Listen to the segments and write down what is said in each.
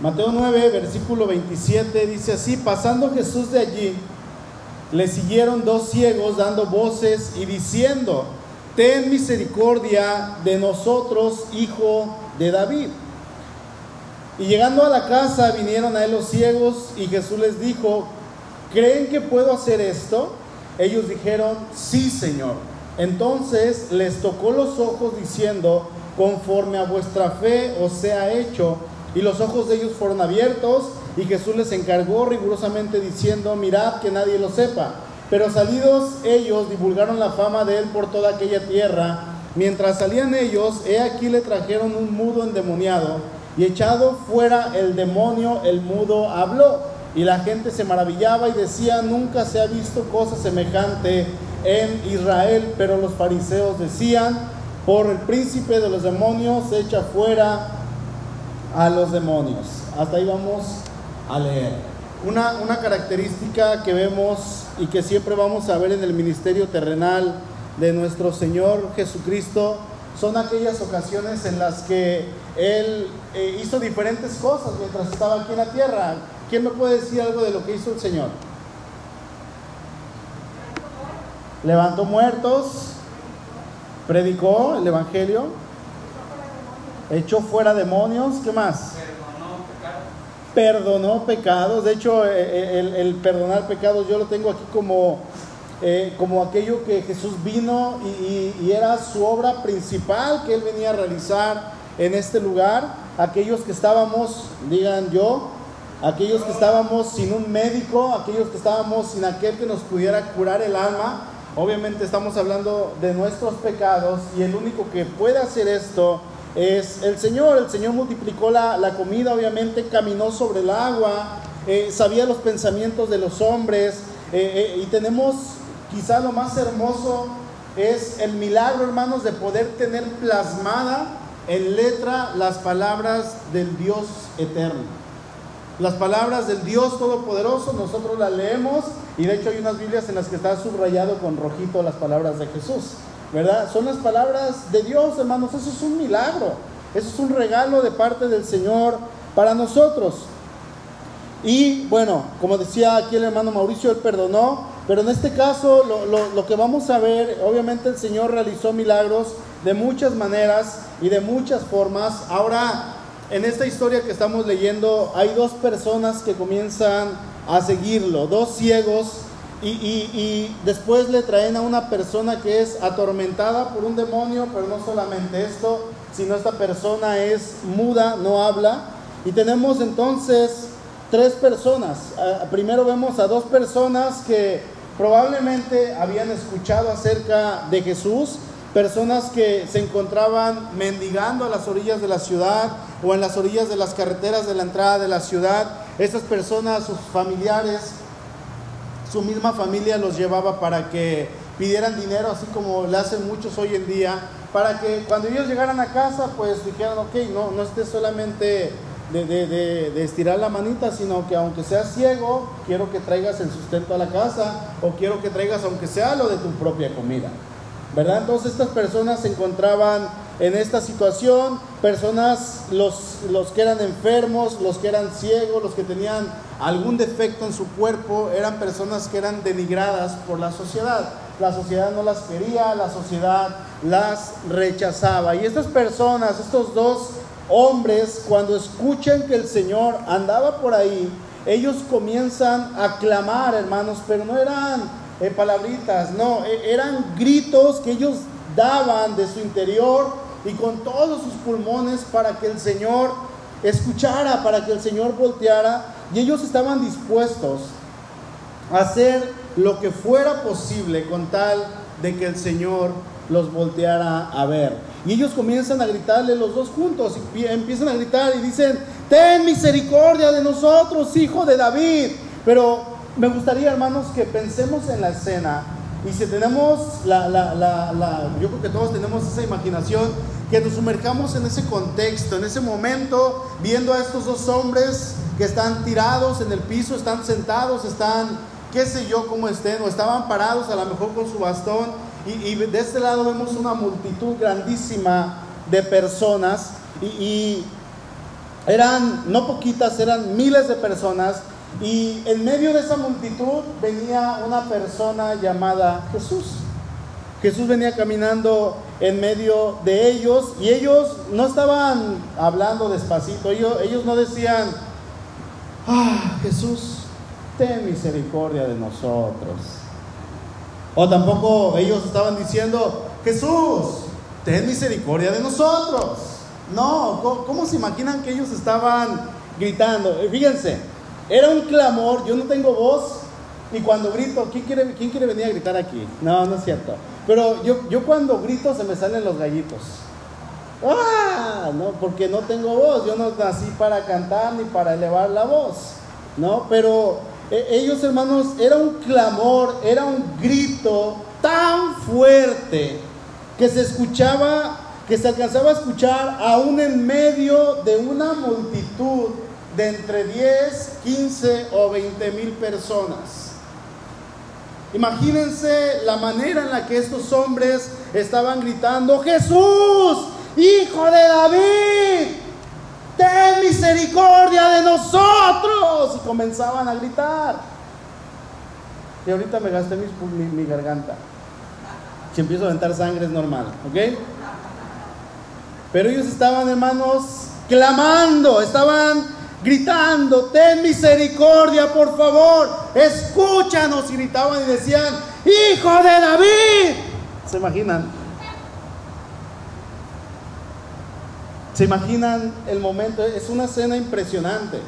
Mateo 9, versículo 27 dice así, pasando Jesús de allí, le siguieron dos ciegos dando voces y diciendo, ten misericordia de nosotros, hijo de David. Y llegando a la casa vinieron a él los ciegos y Jesús les dijo, ¿creen que puedo hacer esto? Ellos dijeron, sí, Señor. Entonces les tocó los ojos diciendo, conforme a vuestra fe os sea hecho. Y los ojos de ellos fueron abiertos y Jesús les encargó rigurosamente diciendo, mirad que nadie lo sepa. Pero salidos ellos divulgaron la fama de él por toda aquella tierra. Mientras salían ellos, he aquí le trajeron un mudo endemoniado y echado fuera el demonio, el mudo habló. Y la gente se maravillaba y decía, nunca se ha visto cosa semejante en Israel. Pero los fariseos decían, por el príncipe de los demonios echa fuera a los demonios. Hasta ahí vamos a leer. Una, una característica que vemos y que siempre vamos a ver en el ministerio terrenal de nuestro Señor Jesucristo son aquellas ocasiones en las que Él eh, hizo diferentes cosas mientras estaba aquí en la tierra. ¿Quién me puede decir algo de lo que hizo el Señor? Levantó muertos, predicó el Evangelio, echó fuera demonios, ¿qué más? Perdonó pecados. De hecho, eh, eh, el, el perdonar pecados yo lo tengo aquí como eh, como aquello que Jesús vino y, era su obra principal que él venía a realizar en este lugar. Aquellos que estábamos, digan yo, aquellos que estábamos sin un médico, aquellos que estábamos sin aquel que nos pudiera curar el alma. Obviamente estamos hablando de nuestros pecados y el único que puede hacer esto es el Señor. El Señor multiplicó la, comida, obviamente caminó sobre el agua, eh, sabía los pensamientos de los hombres eh, y tenemos Quizá lo más hermoso es el milagro, hermanos, de poder tener plasmada en letra las palabras del Dios eterno. Las palabras del Dios Todopoderoso, nosotros las leemos y de hecho hay unas Biblias en las que está subrayado con rojito las palabras de Jesús, ¿verdad? Son las palabras de Dios, hermanos, eso es un milagro, eso es un regalo de parte del Señor para nosotros. Y bueno, como decía aquí el hermano Mauricio, él perdonó, pero en este caso lo, que vamos a ver, obviamente el Señor realizó milagros de muchas maneras y de muchas formas. Ahora, en esta historia que estamos leyendo, hay dos personas que comienzan a seguirlo, dos ciegos, y, después le traen a una persona que es atormentada por un demonio, pero no solamente esto, sino esta persona es muda, no habla. Y tenemos entonces tres personas. Ah, primero vemos a dos personas que probablemente habían escuchado acerca de Jesús, personas que se encontraban mendigando a las orillas de la ciudad o en las orillas de las carreteras de la entrada de la ciudad. Estas personas, sus familiares, su misma familia los llevaba para que pidieran dinero, así como lo hacen muchos hoy en día, para que cuando ellos llegaran a casa, pues dijeran, ok, no, no esté solamente de, estirar la manita, sino que aunque seas ciego, quiero que traigas el sustento a la casa o quiero que traigas aunque sea lo de tu propia comida. ¿Verdad? Entonces estas personas se encontraban en esta situación, personas, los, los que eran enfermos, los que eran ciegos, los que tenían algún defecto en su cuerpo, eran personas que eran denigradas por la sociedad. La sociedad no las quería, la sociedad las rechazaba. Y estas personas, estos dos hombres, cuando escuchan que el Señor andaba por ahí, ellos comienzan a clamar, hermanos, pero no eran eh, palabritas, no, e, eran gritos que ellos daban de su interior y con todos sus pulmones para que el Señor escuchara, para que el Señor volteara, y ellos estaban dispuestos a hacer lo que fuera posible con tal de que el Señor los volteara a ver. Y ellos comienzan a gritarle los dos juntos y empiezan a gritar y dicen, ten misericordia de nosotros, hijo de David. Pero me gustaría, hermanos, que pensemos en la escena. Y si tenemos la, la, la, yo creo que todos tenemos esa imaginación, que nos sumerjamos en ese contexto, en ese momento, viendo a estos dos hombres que están tirados en el piso, están sentados, están, qué sé yo, cómo estén, o estaban parados a lo mejor con su bastón y, de este lado vemos una multitud grandísima de personas y, eran no poquitas, eran miles de personas y en medio de esa multitud venía una persona llamada Jesús. Jesús venía caminando en medio de ellos y ellos no estaban hablando despacito, ellos, no decían, ah, Jesús, ten misericordia de nosotros. O tampoco ellos estaban diciendo, Jesús, ten misericordia de nosotros. No, ¿cómo, se imaginan que ellos estaban gritando? Fíjense, era un clamor, yo no tengo voz, y cuando grito, ¿quién quiere, quién quiere venir a gritar aquí? No, no es cierto. Pero yo, yo cuando grito se me salen los gallitos. ¡Ah! No, porque no tengo voz, yo no nací para cantar ni para elevar la voz. ¿No? Pero e, ellos, hermanos, era un clamor, era un grito tan fuerte que se escuchaba, que se alcanzaba a escuchar aún en medio de una multitud de entre 10, 15 o 20 mil personas. Imagínense la manera en la que estos hombres estaban gritando, Jesús, hijo de David, ten misericordia de nosotros. Y comenzaban a gritar. Y ahorita me gasté mi, garganta. Si empiezo a aventar sangre es normal, ¿ok? Pero ellos estaban, hermanos, clamando, estaban gritando, ten misericordia, por favor, escúchanos. Gritaban y decían, hijo de David. ¿Se imaginan? ¿Se imaginan el momento? Es una escena impresionante.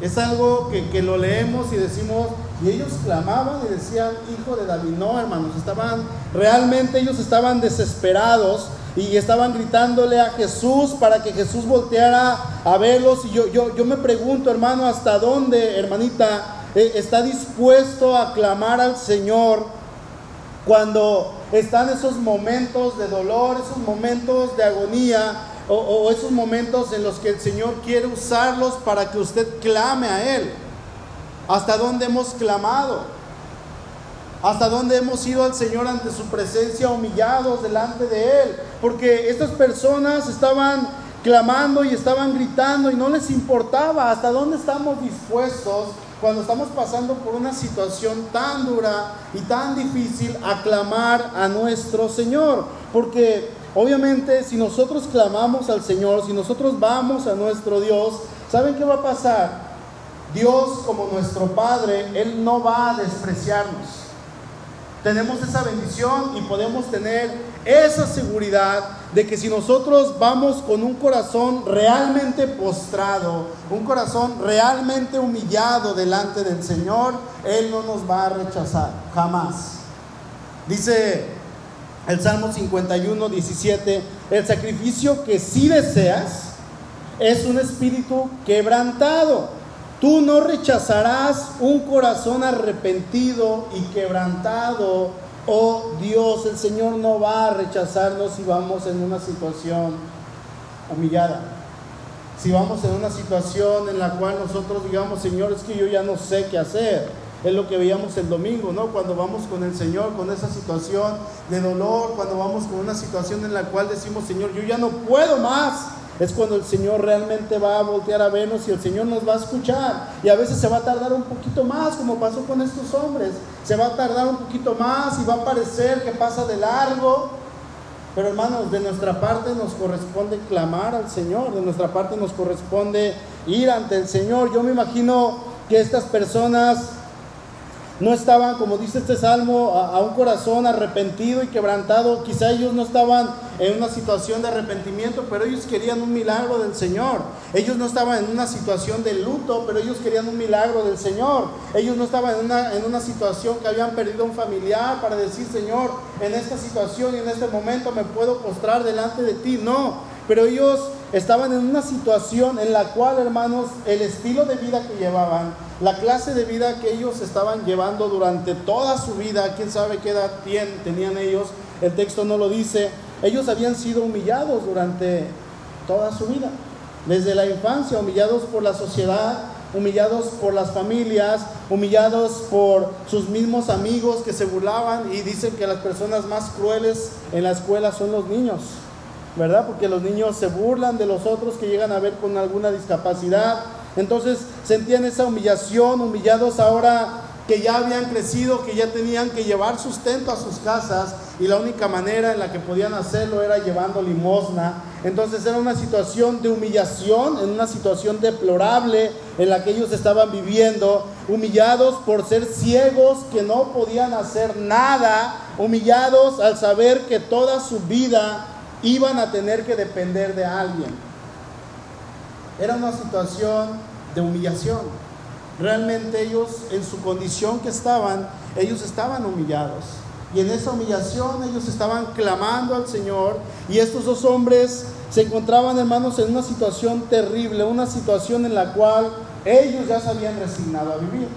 Es algo que, que, lo leemos y decimos, y ellos clamaban y decían, hijo de David. No, hermanos, estaban, realmente ellos estaban desesperados y estaban gritándole a Jesús para que Jesús volteara a verlos. Y yo, yo, yo me pregunto, hermano, ¿hasta dónde, hermanita, eh, está dispuesto a clamar al Señor cuando están esos momentos de dolor, esos momentos de agonía? O, o esos momentos en los que el Señor quiere usarlos para que usted clame a Él. ¿Hasta dónde hemos clamado? Hasta dónde hemos ido al Señor ante su presencia humillados delante de Él. Porque estas personas estaban clamando y estaban gritando y no les importaba hasta dónde estamos dispuestos cuando estamos pasando por una situación tan dura y tan difícil a clamar a nuestro Señor. Porque obviamente si nosotros clamamos al Señor, si nosotros vamos a nuestro Dios, ¿saben qué va a pasar? Dios como nuestro Padre, Él no va a despreciarnos tenemos esa bendición y podemos tener esa seguridad de que si nosotros vamos con un corazón realmente postrado, un corazón realmente humillado delante del Señor, Él no nos va a rechazar, jamás. Dice el Salmo 51, 17, el sacrificio que sí deseas es un espíritu quebrantado Tú no rechazarás un corazón arrepentido y quebrantado. Oh Dios, el Señor no va a rechazarnos si vamos en una situación humillada. Si vamos en una situación en la cual nosotros digamos, Señor, es que yo ya no sé qué hacer. Es lo que veíamos el domingo, ¿no? Cuando vamos con el Señor, con esa situación de dolor, cuando vamos con una situación en la cual decimos, Señor, yo ya no puedo más es cuando el Señor realmente va a voltear a vernos y el Señor nos va a escuchar. Y a veces se va a tardar un poquito más, como pasó con estos hombres. Se va a tardar un poquito más y va a parecer que pasa de largo. Pero hermanos, de nuestra parte nos corresponde clamar al Señor, de nuestra parte nos corresponde ir ante el Señor. Yo me imagino que estas personas no estaban, como dice este salmo, a, un corazón arrepentido y quebrantado. Quizá ellos no estaban en una situación de arrepentimiento, pero ellos querían un milagro del Señor. Ellos no estaban en una situación de luto, pero ellos querían un milagro del Señor. Ellos no estaban en una, en una situación que habían perdido un familiar para decir, Señor, en esta situación y en este momento me puedo postrar delante de ti. No, pero ellos estaban en una situación en la cual, hermanos, el estilo de vida que llevaban, la clase de vida que ellos estaban llevando durante toda su vida, quién sabe qué edad tenían ellos, el texto no lo dice, ellos habían sido humillados durante toda su vida, desde la infancia, humillados por la sociedad, humillados por las familias, humillados por sus mismos amigos que se burlaban y dicen que las personas más crueles en la escuela son los niños. ¿verdad? Porque los niños se burlan de los otros que llegan a ver con alguna discapacidad. Entonces sentían esa humillación, humillados ahora que ya habían crecido, que ya tenían que llevar sustento a sus casas y la única manera en la que podían hacerlo era llevando limosna. Entonces era una situación de humillación, en una situación deplorable en la que ellos estaban viviendo, humillados por ser ciegos que no podían hacer nada, humillados al saber que toda su vida iban a tener que depender de alguien. Era una situación de humillación. Realmente ellos, en su condición que estaban, ellos estaban humillados. Y en esa humillación ellos estaban clamando al Señor. Y estos dos hombres se encontraban, hermanos, en una situación terrible, una situación en la cual ellos ya se habían resignado a vivir.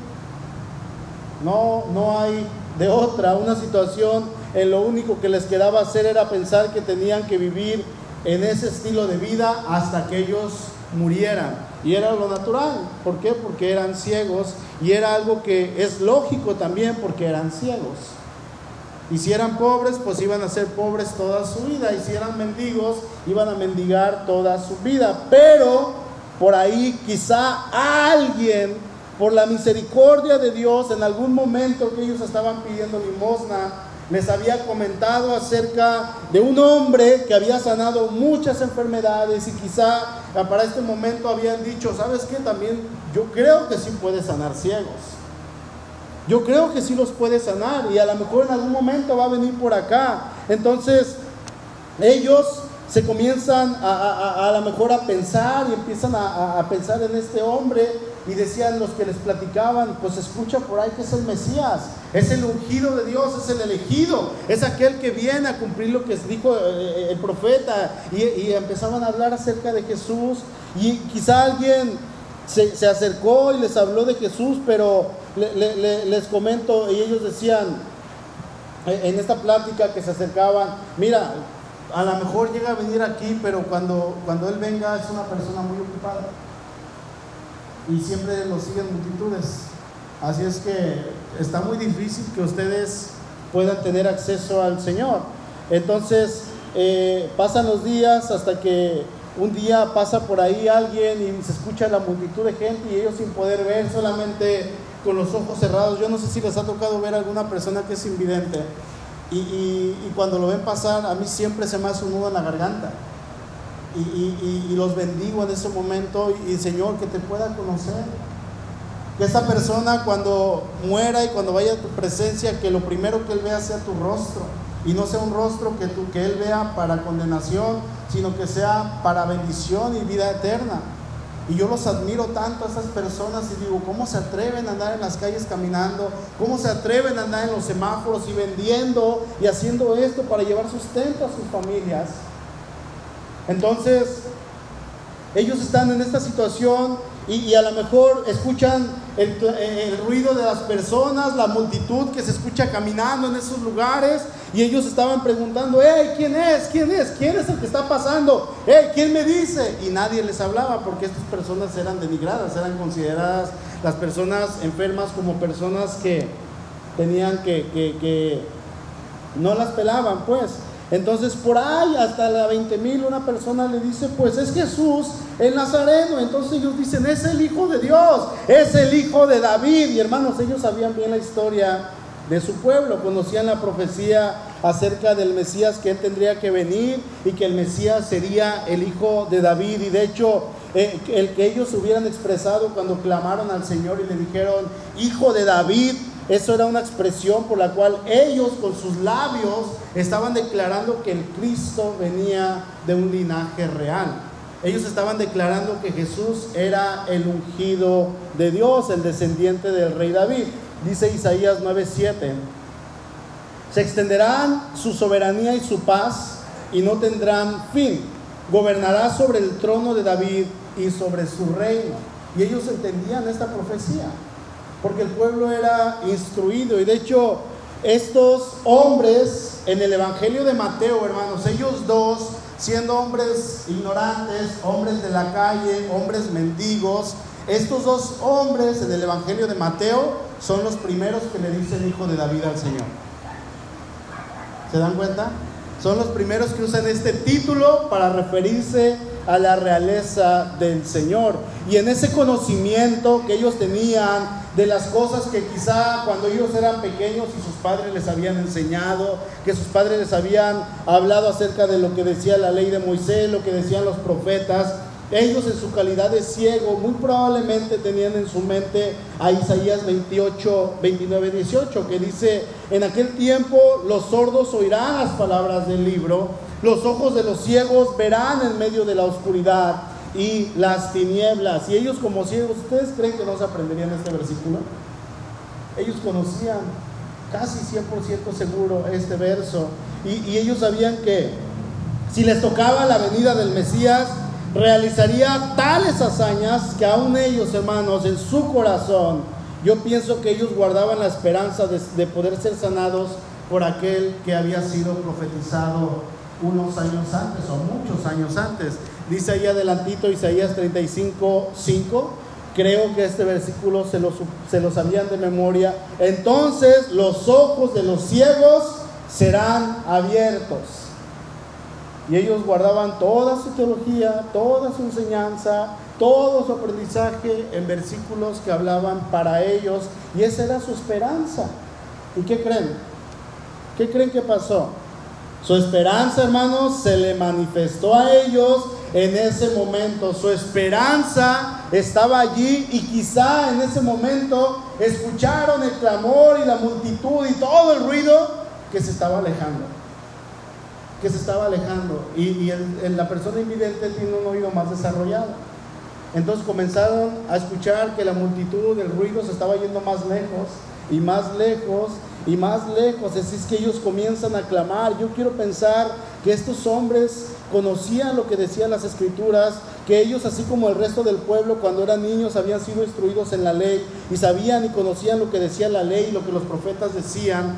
No, no hay de otra, una situación en lo único que les quedaba hacer era pensar que tenían que vivir en ese estilo de vida hasta que ellos murieran. Y era lo natural. ¿Por qué? Porque eran ciegos. Y era algo que es lógico también porque eran ciegos. Y si eran pobres, pues iban a ser pobres toda su vida. Y si eran mendigos, iban a mendigar toda su vida. Pero por ahí quizá alguien, por la misericordia de Dios, en algún momento que ellos estaban pidiendo limosna, les había comentado acerca de un hombre que había sanado muchas enfermedades y quizá para este momento habían dicho, ¿sabes qué? También yo creo que sí puede sanar ciegos. Yo creo que sí los puede sanar y a lo mejor en algún momento va a venir por acá. Entonces, ellos se comienzan a, a, lo mejor a pensar y empiezan a, pensar en este hombre y decían los que les platicaban, pues escucha por ahí que es el Mesías, es el ungido de Dios, es el elegido, es aquel que viene a cumplir lo que dijo eh, eh, el profeta y, empezaban a hablar acerca de Jesús y quizá alguien se, se acercó y les habló de Jesús, pero les comento y ellos decían eh, en esta plática que se acercaban, mira, a lo mejor llega a venir aquí, pero cuando, cuando Él venga es una persona muy ocupada. Y siempre lo siguen multitudes. Así es que está muy difícil que ustedes puedan tener acceso al Señor. Entonces, eh, pasan los días hasta que un día pasa por ahí alguien y se escucha la multitud de gente y ellos sin poder ver, solamente con los ojos cerrados. Yo no sé si les ha tocado ver a alguna persona que es invidente y, cuando lo ven pasar, a mí siempre se me hace un nudo en la garganta. Y, los bendigo en ese momento y, Señor, que te pueda conocer. Que esa persona cuando muera y cuando vaya a tu presencia, que lo primero que Él vea sea tu rostro. Y no sea un rostro que, tú, que Él vea para condenación, sino que sea para bendición y vida eterna. Y yo los admiro tanto a esas personas y digo, ¿cómo se atreven a andar en las calles caminando? ¿Cómo se atreven a andar en los semáforos y vendiendo y haciendo esto para llevar sustento a sus familias? Entonces, ellos están en esta situación y, a lo mejor escuchan el, el, ruido de las personas, la multitud que se escucha caminando en esos lugares y ellos estaban preguntando, hey, ¿quién es? ¿Quién es? ¿Quién es el que está pasando? Hey, ¿quién me dice? Y nadie les hablaba porque estas personas eran denigradas, eran consideradas las personas enfermas como personas que tenían que, que, que no las pelaban, pues. Entonces por ahí hasta la 20 mil una persona le dice, pues es Jesús el Nazareno. Entonces ellos dicen, es el Hijo de Dios, es el Hijo de David. Y hermanos, ellos sabían bien la historia de su pueblo, conocían la profecía acerca del Mesías que él tendría que venir y que el Mesías sería el Hijo de David. Y de hecho, eh, el que ellos hubieran expresado cuando clamaron al Señor y le dijeron, Hijo de David, eso era una expresión por la cual ellos con sus labios estaban declarando que el Cristo venía de un linaje real. Ellos estaban declarando que Jesús era el ungido de Dios, el descendiente del rey David. Dice Isaías 9:7. Se extenderán su soberanía y su paz y no tendrán fin. Gobernará sobre el trono de David y sobre su reino. Y ellos entendían esta profecía porque el pueblo era instruido y de hecho estos hombres en el Evangelio de Mateo, hermanos, ellos dos, siendo hombres ignorantes, hombres de la calle, hombres mendigos, estos dos hombres en el Evangelio de Mateo son los primeros que le dicen hijo de David al Señor. ¿Se dan cuenta? Son los primeros que usan este título para referirse a la realeza del Señor. Y en ese conocimiento que ellos tenían de las cosas que quizá cuando ellos eran pequeños y sus padres les habían enseñado, que sus padres les habían hablado acerca de lo que decía la ley de Moisés, lo que decían los profetas, ellos en su calidad de ciego muy probablemente tenían en su mente a Isaías 28, 29, 18, que dice, en aquel tiempo los sordos oirán las palabras del libro, los ojos de los ciegos verán en medio de la oscuridad y las tinieblas. Y ellos como ciegos, ¿ustedes creen que no se aprenderían este versículo? Ellos conocían casi 100% seguro este verso y, ellos sabían que si les tocaba la venida del Mesías, realizaría tales hazañas que aún ellos, hermanos, en su corazón, yo pienso que ellos guardaban la esperanza de, poder ser sanados por aquel que había sido profetizado unos años antes o muchos años antes. Dice ahí adelantito Isaías 35, 5. Creo que este versículo se lo, se lo sabían de memoria. Entonces los ojos de los ciegos serán abiertos. Y ellos guardaban toda su teología, toda su enseñanza, todo su aprendizaje en versículos que hablaban para ellos. Y esa era su esperanza. ¿Y qué creen? ¿Qué creen que pasó? Su esperanza, hermanos, se le manifestó a ellos en ese momento. Su esperanza estaba allí y quizá en ese momento escucharon el clamor y la multitud y todo el ruido que se estaba alejando. Que se estaba alejando. Y, y la persona invidente tiene un oído más desarrollado. Entonces comenzaron a escuchar que la multitud, el ruido se estaba yendo más lejos y más lejos y más lejos. Así es que ellos comienzan a clamar. Yo quiero pensar que estos hombres conocían lo que decían las escrituras, que ellos, así como el resto del pueblo, cuando eran niños, habían sido instruidos en la ley y sabían y conocían lo que decía la ley y lo que los profetas decían.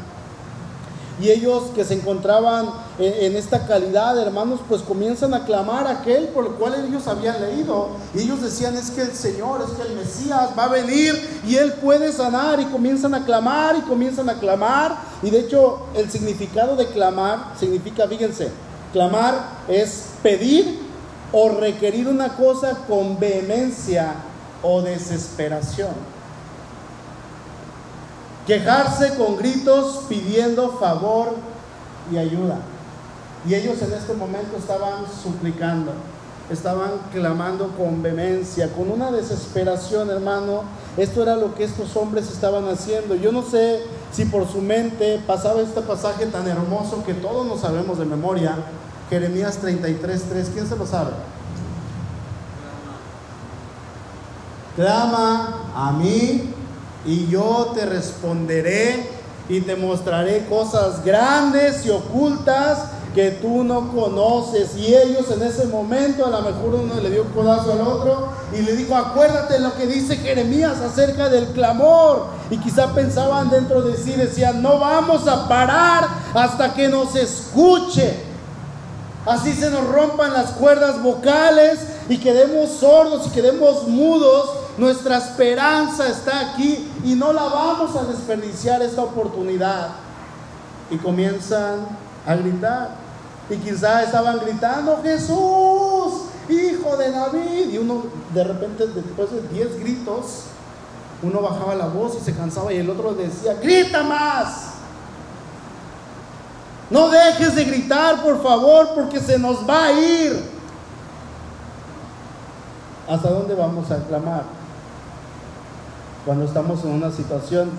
Y ellos que se encontraban en, esta calidad, hermanos, pues comienzan a clamar a aquel por el cual ellos habían leído. Y ellos decían, es que el Señor, es que el Mesías va a venir y Él puede sanar. Y comienzan a clamar y comienzan a clamar. Y de hecho, el significado de clamar significa, fíjense, clamar es pedir o requerir una cosa con vehemencia o desesperación. Quejarse con gritos pidiendo favor y ayuda. Y ellos en este momento estaban suplicando, estaban clamando con vehemencia, con una desesperación, hermano. Esto era lo que estos hombres estaban haciendo. Yo no sé si por su mente pasaba este pasaje tan hermoso que todos nos sabemos de memoria, Jeremías 33, 3. ¿Quién se lo sabe? Clama a mí y yo te responderé y te mostraré cosas grandes y ocultas que tú no conoces. Y ellos en ese momento, a lo mejor uno le dio un codazo al otro y le dijo, acuérdate lo que dice Jeremías acerca del clamor. Y quizá pensaban dentro de sí, decían, no vamos a parar hasta que nos escuche. Así se nos rompan las cuerdas vocales y quedemos sordos y quedemos mudos nuestra esperanza está aquí y no la vamos a desperdiciar esta oportunidad. Y comienzan a gritar. Y quizá estaban gritando, Jesús, hijo de David. Y uno de repente, después de 10 gritos, uno bajaba la voz y se cansaba y el otro decía, grita más. No dejes de gritar, por favor, porque se nos va a ir. ¿Hasta dónde vamos a clamar? Cuando estamos en una situación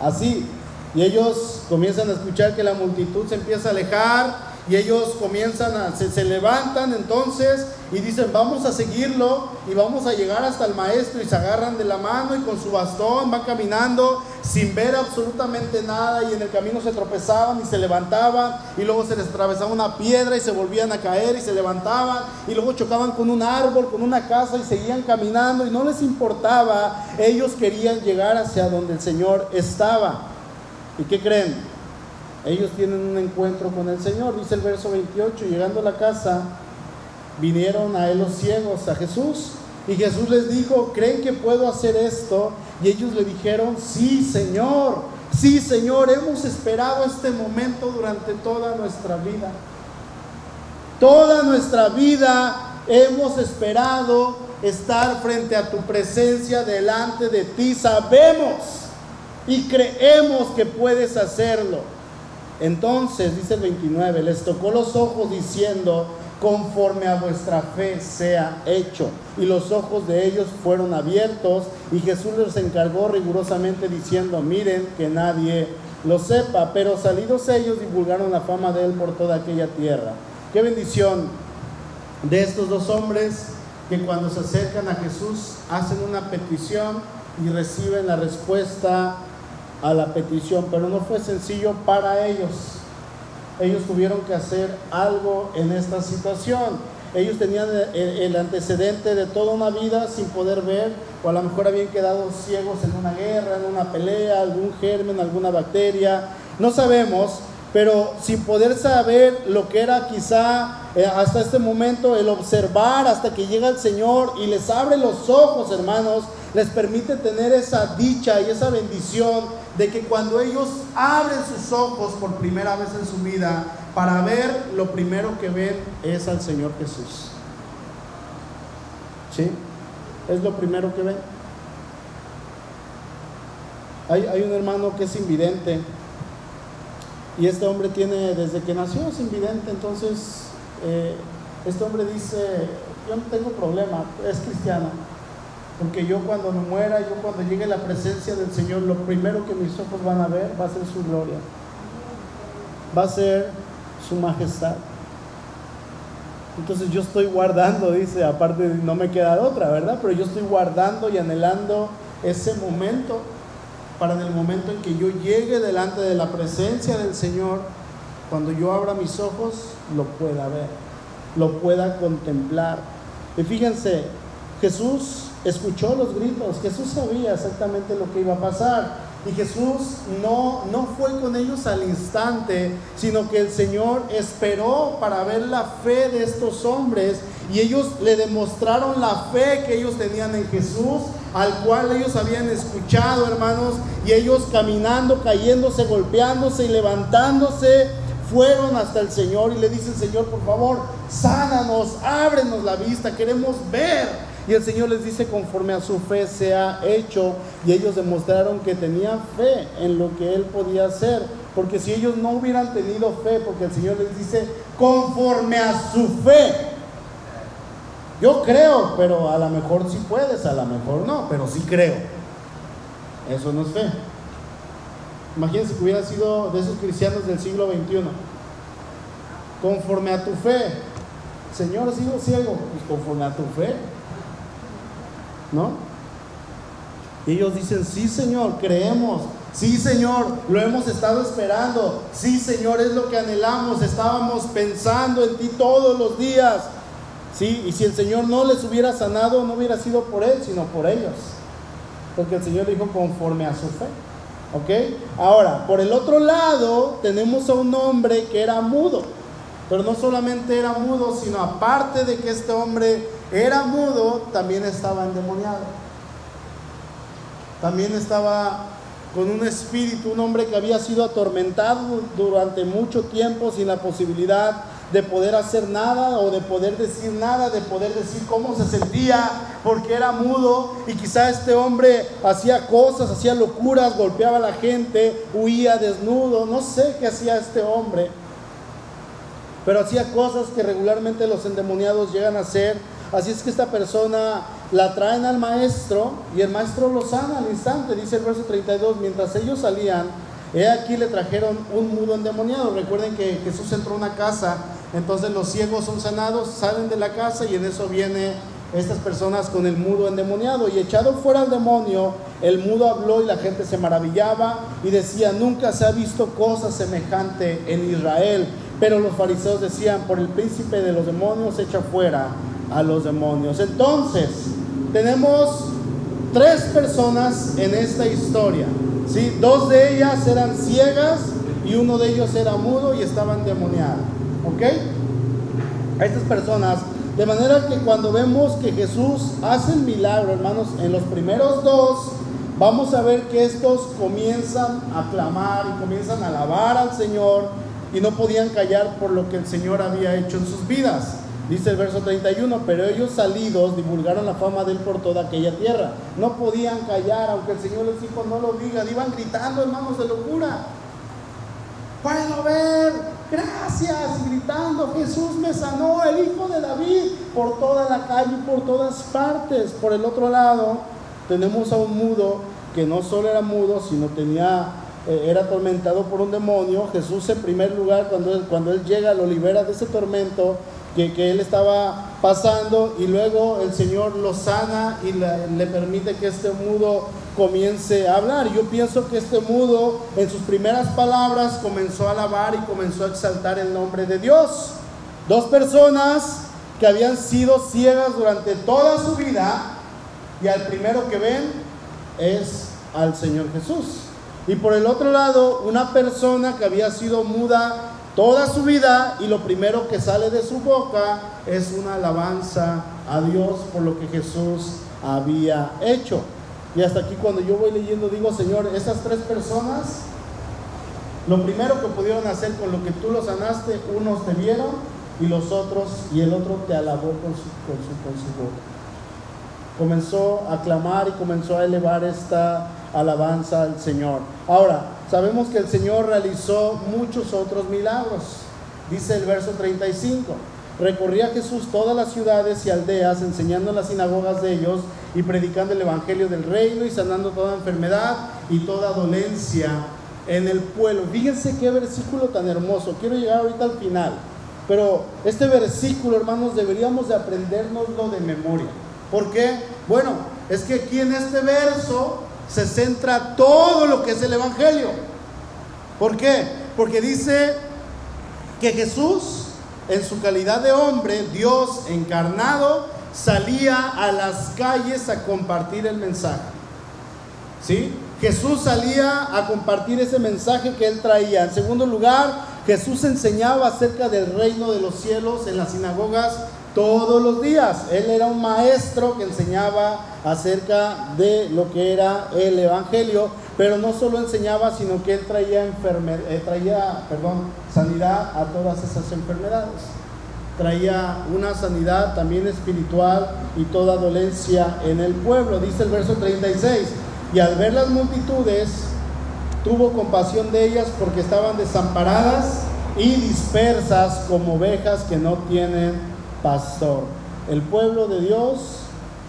así. Y ellos comienzan a escuchar que la multitud se empieza a alejar y ellos comienzan a, se, se, levantan entonces y dicen, vamos a seguirlo y vamos a llegar hasta el maestro y se agarran de la mano y con su bastón van caminando sin ver absolutamente nada y en el camino se tropezaban y se levantaban y luego se les atravesaba una piedra y se volvían a caer y se levantaban y luego chocaban con un árbol, con una casa y seguían caminando y no les importaba, ellos querían llegar hacia donde el Señor estaba. ¿Y qué creen? Ellos tienen un encuentro con el Señor, dice el verso 28, llegando a la casa, vinieron a él los ciegos, a Jesús, y Jesús les dijo, ¿creen que puedo hacer esto? Y ellos le dijeron, sí, Señor, sí, Señor, hemos esperado este momento durante toda nuestra vida. Toda nuestra vida hemos esperado estar frente a tu presencia delante de ti. Sabemos y creemos que puedes hacerlo. Entonces, dice el 29, les tocó los ojos diciendo, conforme a vuestra fe sea hecho. Y los ojos de ellos fueron abiertos y Jesús les encargó rigurosamente diciendo, miren que nadie lo sepa. Pero salidos ellos divulgaron la fama de él por toda aquella tierra. Qué bendición de estos dos hombres que cuando se acercan a Jesús hacen una petición y reciben la respuesta a la petición, pero no fue sencillo para ellos. Ellos tuvieron que hacer algo en esta situación. Ellos tenían el antecedente de toda una vida sin poder ver, o a lo mejor habían quedado ciegos en una guerra, en una pelea, algún germen, alguna bacteria. No sabemos, pero sin poder saber lo que era quizá eh, hasta este momento el observar hasta que llega el Señor y les abre los ojos, hermanos, les permite tener esa dicha y esa bendición de que cuando ellos abren sus ojos por primera vez en su vida para ver, lo primero que ven es al Señor Jesús. ¿Sí? Es lo primero que ven. Hay, hay un hermano que es invidente y este hombre tiene, desde que nació es invidente, entonces eh, este hombre dice, yo no tengo problema, es cristiano, porque yo cuando me muera, yo cuando llegue la presencia del Señor, lo primero que mis ojos van a ver va a ser su gloria, va a ser su majestad. Entonces yo estoy guardando, dice, aparte no me queda otra, ¿verdad? Pero yo estoy guardando y anhelando ese momento para en el momento en que yo llegue delante de la presencia del Señor, cuando yo abra mis ojos, lo pueda ver, lo pueda contemplar. Y fíjense, Jesús escuchó los gritos, Jesús sabía exactamente lo que iba a pasar. Y Jesús no, no fue con ellos al instante, sino que el Señor esperó para ver la fe de estos hombres y ellos le demostraron la fe que ellos tenían en Jesús, al cual ellos habían escuchado, hermanos, y ellos caminando, cayéndose, golpeándose y levantándose, fueron hasta el Señor y le dicen, Señor, por favor, sánanos, ábrenos la vista, queremos ver. Y el Señor les dice, conforme a su fe se ha hecho, y ellos demostraron que tenían fe en lo que Él podía hacer. Porque si ellos no hubieran tenido fe, porque el Señor les dice, conforme a su fe. Yo creo, pero a lo mejor sí puedes, a lo mejor no, pero sí creo. Eso no es fe. Imagínense que hubiera sido de esos cristianos del siglo XXI. Conforme a tu fe. Señor, sigo ciego. Pues conforme a tu fe. ¿no? Ellos dicen, sí Señor, creemos, sí Señor, lo hemos estado esperando, sí Señor, es lo que anhelamos, estábamos pensando en ti todos los días. Sí, y si el Señor no les hubiera sanado, no hubiera sido por Él, sino por ellos. Porque el Señor dijo conforme a su fe. ¿Ok? Ahora, por el otro lado, tenemos a un hombre que era mudo. Pero no solamente era mudo, sino aparte de que este hombre era mudo, también estaba endemoniado. También estaba con un espíritu, un hombre que había sido atormentado durante mucho tiempo sin la posibilidad de poder hacer nada o de poder decir nada, de poder decir cómo se sentía porque era mudo y quizá este hombre hacía cosas, hacía locuras, golpeaba a la gente, huía desnudo, no sé qué hacía este hombre, pero hacía cosas que regularmente los endemoniados llegan a hacer Así es que esta persona la traen al maestro y el maestro lo sana al instante, dice el verso 32, mientras ellos salían, he aquí le trajeron un mudo endemoniado. Recuerden que Jesús entró a una casa, entonces los ciegos son sanados, salen de la casa y en eso viene estas personas con el mudo endemoniado. Y echado fuera al demonio, el mudo habló y la gente se maravillaba y decía, nunca se ha visto cosa semejante en Israel. Pero los fariseos decían, por el príncipe de los demonios echa fuera a los demonios. Entonces, tenemos tres personas en esta historia. ¿sí? Dos de ellas eran ciegas y uno de ellos era mudo y estaban demoniados. ¿Ok? A estas personas. De manera que cuando vemos que Jesús hace el milagro, hermanos, en los primeros dos, vamos a ver que estos comienzan a clamar y comienzan a alabar al Señor y no podían callar por lo que el Señor había hecho en sus vidas. Dice el verso 31, pero ellos salidos divulgaron la fama de él por toda aquella tierra. No podían callar, aunque el Señor les dijo no lo diga, iban gritando hermanos de locura. Puedo ver, gracias, y gritando, Jesús me sanó, el Hijo de David, por toda la calle, por todas partes. Por el otro lado, tenemos a un mudo que no solo era mudo, sino tenía eh, era atormentado por un demonio. Jesús en primer lugar, cuando él llega, lo libera de ese tormento que, él estaba pasando y luego el Señor lo sana y le permite que este mudo comience a hablar. Yo pienso que este mudo en sus primeras palabras comenzó a alabar y comenzó a exaltar el nombre de Dios. Dos personas que habían sido ciegas durante toda su vida y al primero que ven es al Señor Jesús. Y por el otro lado, una persona que había sido muda toda su vida y lo primero que sale de su boca es una alabanza a Dios por lo que Jesús había hecho. Y hasta aquí cuando yo voy leyendo digo, Señor, esas tres personas, lo primero que pudieron hacer con lo que tú los sanaste, unos te vieron y los otros, y el otro te alabó con su, con su, con su boca. Comenzó a clamar y comenzó a elevar esta alabanza al Señor. Ahora, sabemos que el Señor realizó muchos otros milagros. Dice el verso 35. Recorría Jesús todas las ciudades y aldeas, enseñando en las sinagogas de ellos y predicando el Evangelio del reino y sanando toda enfermedad y toda dolencia en el pueblo. Fíjense qué versículo tan hermoso. Quiero llegar ahorita al final. Pero este versículo, hermanos, deberíamos de aprendernoslo de memoria. ¿Por qué? Bueno, es que aquí en este verso se centra todo lo que es el Evangelio. ¿Por qué? Porque dice que Jesús, en su calidad de hombre, Dios encarnado, salía a las calles a compartir el mensaje. ¿Sí? Jesús salía a compartir ese mensaje que él traía. En segundo lugar, Jesús enseñaba acerca del reino de los cielos en las sinagogas todos los días. Él era un maestro que enseñaba acerca de lo que era el Evangelio, pero no solo enseñaba, sino que él traía, eh, traía perdón, sanidad a todas esas enfermedades. Traía una sanidad también espiritual y toda dolencia en el pueblo. Dice el verso 36, y al ver las multitudes, tuvo compasión de ellas porque estaban desamparadas y dispersas como ovejas que no tienen pastor. El pueblo de Dios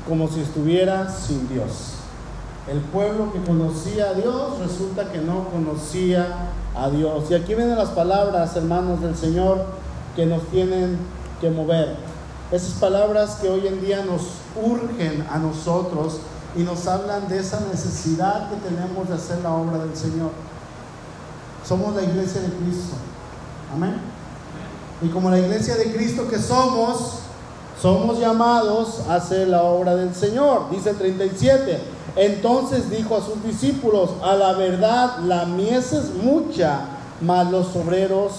como si estuviera sin Dios. El pueblo que conocía a Dios resulta que no conocía a Dios. Y aquí vienen las palabras, hermanos del Señor, que nos tienen que mover. Esas palabras que hoy en día nos urgen a nosotros y nos hablan de esa necesidad que tenemos de hacer la obra del Señor. Somos la iglesia de Cristo. Amén. Y como la iglesia de Cristo que somos, somos llamados a hacer la obra del Señor. Dice el 37. Entonces dijo a sus discípulos, a la verdad la mies es mucha, mas los obreros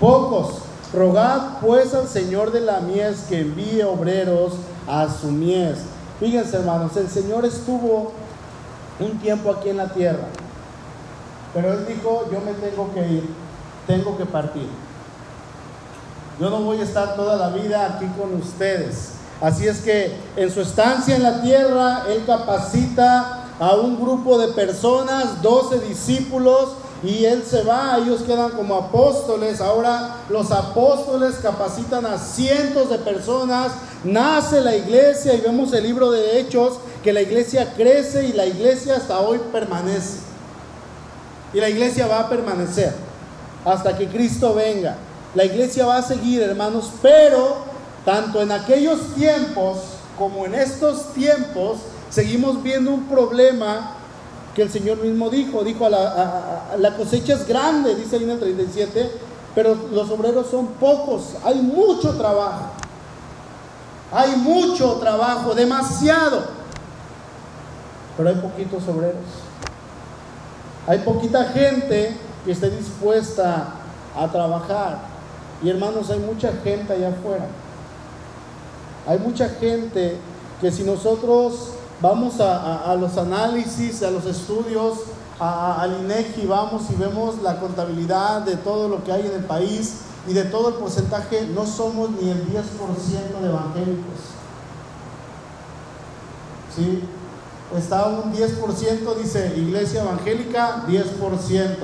pocos. Rogad pues al Señor de la mies que envíe obreros a su mies. Fíjense hermanos, el Señor estuvo un tiempo aquí en la tierra, pero Él dijo, yo me tengo que ir, tengo que partir. Yo no voy a estar toda la vida aquí con ustedes. Así es que en su estancia en la tierra, Él capacita a un grupo de personas, 12 discípulos, y Él se va, ellos quedan como apóstoles. Ahora los apóstoles capacitan a cientos de personas, nace la iglesia y vemos el libro de Hechos, que la iglesia crece y la iglesia hasta hoy permanece. Y la iglesia va a permanecer hasta que Cristo venga. La iglesia va a seguir, hermanos, pero tanto en aquellos tiempos como en estos tiempos seguimos viendo un problema que el Señor mismo dijo. Dijo, la, la cosecha es grande, dice ahí en el 37, pero los obreros son pocos. Hay mucho trabajo. Hay mucho trabajo, demasiado. Pero hay poquitos obreros. Hay poquita gente que esté dispuesta a trabajar. Y hermanos, hay mucha gente allá afuera. Hay mucha gente que si nosotros vamos a, los análisis, a los estudios, al INEGI vamos y vemos la contabilidad de todo lo que hay en el país y de todo el porcentaje, no somos ni el 10% de evangélicos. ¿Sí? Está un 10%, dice iglesia evangélica, 10%.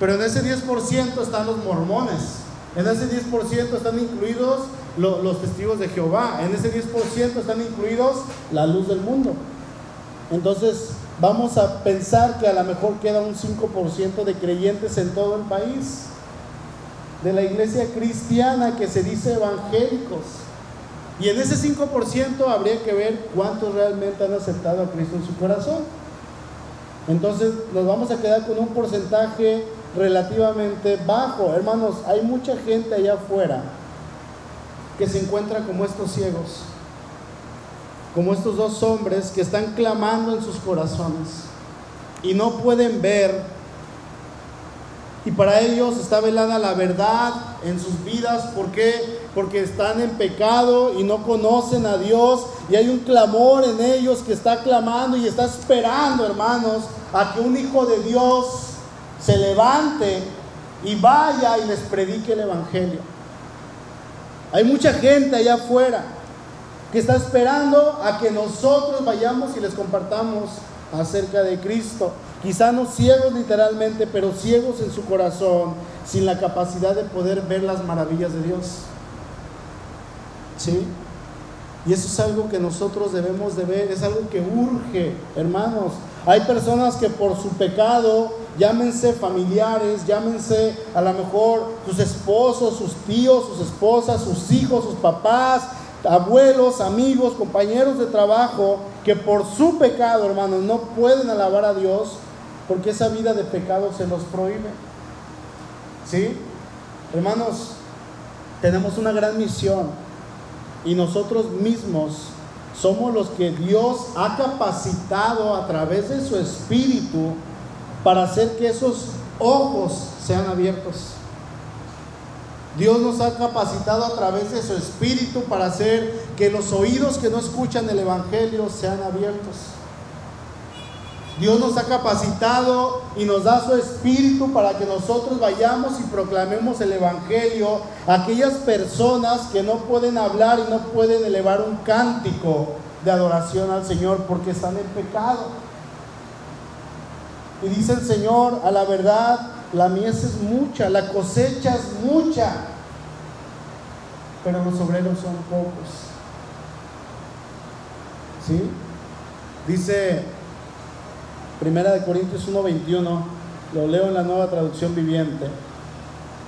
Pero en ese 10% están los mormones. En ese 10% están incluidos los testigos de Jehová. En ese 10% están incluidos la luz del mundo. Entonces, vamos a pensar que a lo mejor queda un 5% de creyentes en todo el país, de la iglesia cristiana que se dice evangélicos. Y en ese 5% habría que ver cuántos realmente han aceptado a Cristo en su corazón. Entonces nos vamos a quedar con un porcentaje relativamente bajo. Hermanos, hay mucha gente allá afuera que se encuentra como estos ciegos como estos dos hombres que están clamando en sus corazones y no pueden ver. Y para ellos está velada la verdad en sus vidas. ¿Por qué? Porque están en pecado y no conocen a Dios. Y hay un clamor en ellos que está clamando y está esperando, hermanos, a que un hijo de Dios se levante y vaya y les predique el Evangelio. Hay mucha gente allá afuera que está esperando a que nosotros vayamos y les compartamos acerca de Cristo. Quizá no ciegos literalmente, pero ciegos en su corazón, sin la capacidad de poder ver las maravillas de Dios. ¿Sí? Y eso es algo que nosotros debemos de ver, es algo que urge, hermanos. Hay personas que por su pecado, llámense familiares, llámense a lo mejor sus esposos, sus tíos, sus esposas, sus hijos, sus papás, abuelos, amigos, compañeros de trabajo, que por su pecado, hermanos, no pueden alabar a Dios porque esa vida de pecado se los prohíbe. ¿Sí? Hermanos, tenemos una gran misión y nosotros mismos somos los que Dios ha capacitado a través de su espíritu para hacer que esos ojos sean abiertos. Dios nos ha capacitado a través de su Espíritu para hacer que los oídos que no escuchan el Evangelio sean abiertos. Dios nos ha capacitado y nos da su Espíritu para que nosotros vayamos y proclamemos el Evangelio a aquellas personas que no pueden hablar y no pueden elevar un cántico de adoración al Señor porque están en pecado. Y dice el Señor, a la verdad, la mies es mucha, la cosecha es mucha, pero los obreros son pocos. ¿Sí? Dice Primera de Corintios 1:21, lo leo en la nueva traducción viviente.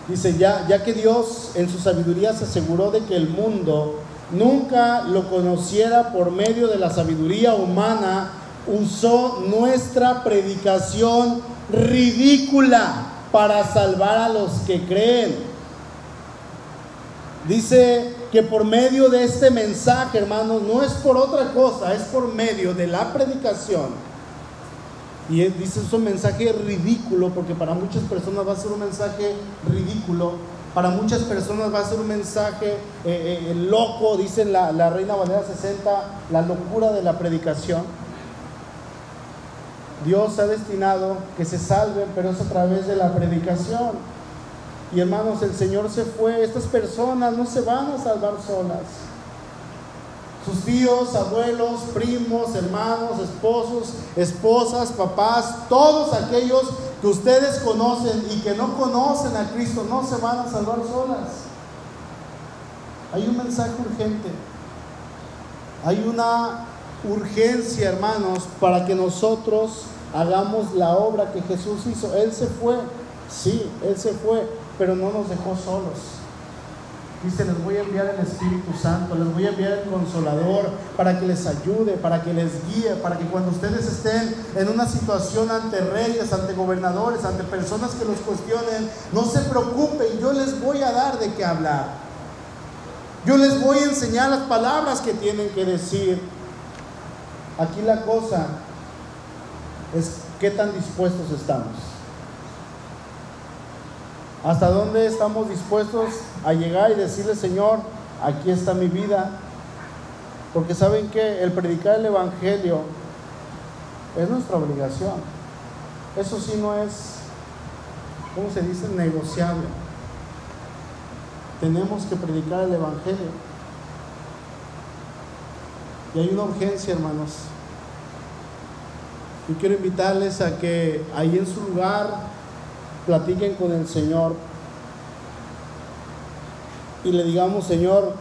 Dice, ya, ya que Dios en su sabiduría se aseguró de que el mundo nunca lo conociera por medio de la sabiduría humana, usó nuestra predicación ridícula para salvar a los que creen. Dice que por medio de este mensaje, hermanos, no es por otra cosa, es por medio de la predicación. Y dice es un mensaje ridículo, porque para muchas personas va a ser un mensaje ridículo, para muchas personas va a ser un mensaje eh, eh, loco, dice la, la Reina Valera 60, la locura de la predicación. Dios ha destinado que se salven, pero es a través de la predicación. Y hermanos, el Señor se fue. Estas personas no se van a salvar solas. Sus tíos, abuelos, primos, hermanos, esposos, esposas, papás, todos aquellos que ustedes conocen y que no conocen a Cristo no se van a salvar solas. Hay un mensaje urgente. Hay una urgencia, hermanos, para que nosotros hagamos la obra que Jesús hizo. Él se fue, sí, Él se fue, pero no nos dejó solos. Dice, les voy a enviar el Espíritu Santo, les voy a enviar el Consolador para que les ayude, para que les guíe, para que cuando ustedes estén en una situación ante reyes, ante gobernadores, ante personas que los cuestionen, no se preocupen, yo les voy a dar de qué hablar. Yo les voy a enseñar las palabras que tienen que decir. Aquí la cosa es qué tan dispuestos estamos. ¿Hasta dónde estamos dispuestos a llegar y decirle, Señor, aquí está mi vida? Porque saben que el predicar el Evangelio es nuestra obligación. Eso sí no es, ¿cómo se dice? Negociable. Tenemos que predicar el Evangelio. Y hay una urgencia, hermanos. Y quiero invitarles a que ahí en su lugar platiquen con el Señor y le digamos, Señor,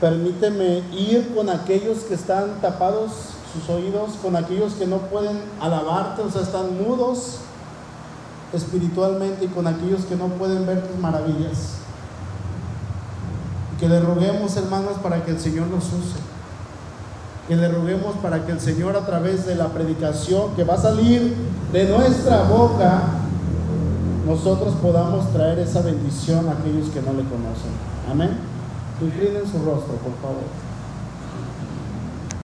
permíteme ir con aquellos que están tapados sus oídos, con aquellos que no pueden alabarte, o sea, están mudos espiritualmente y con aquellos que no pueden ver tus maravillas. Que le roguemos, hermanos, para que el Señor nos use. Que le roguemos para que el Señor a través de la predicación que va a salir de nuestra boca, nosotros podamos traer esa bendición a aquellos que no le conocen. Amén. Inclinen su rostro, por favor.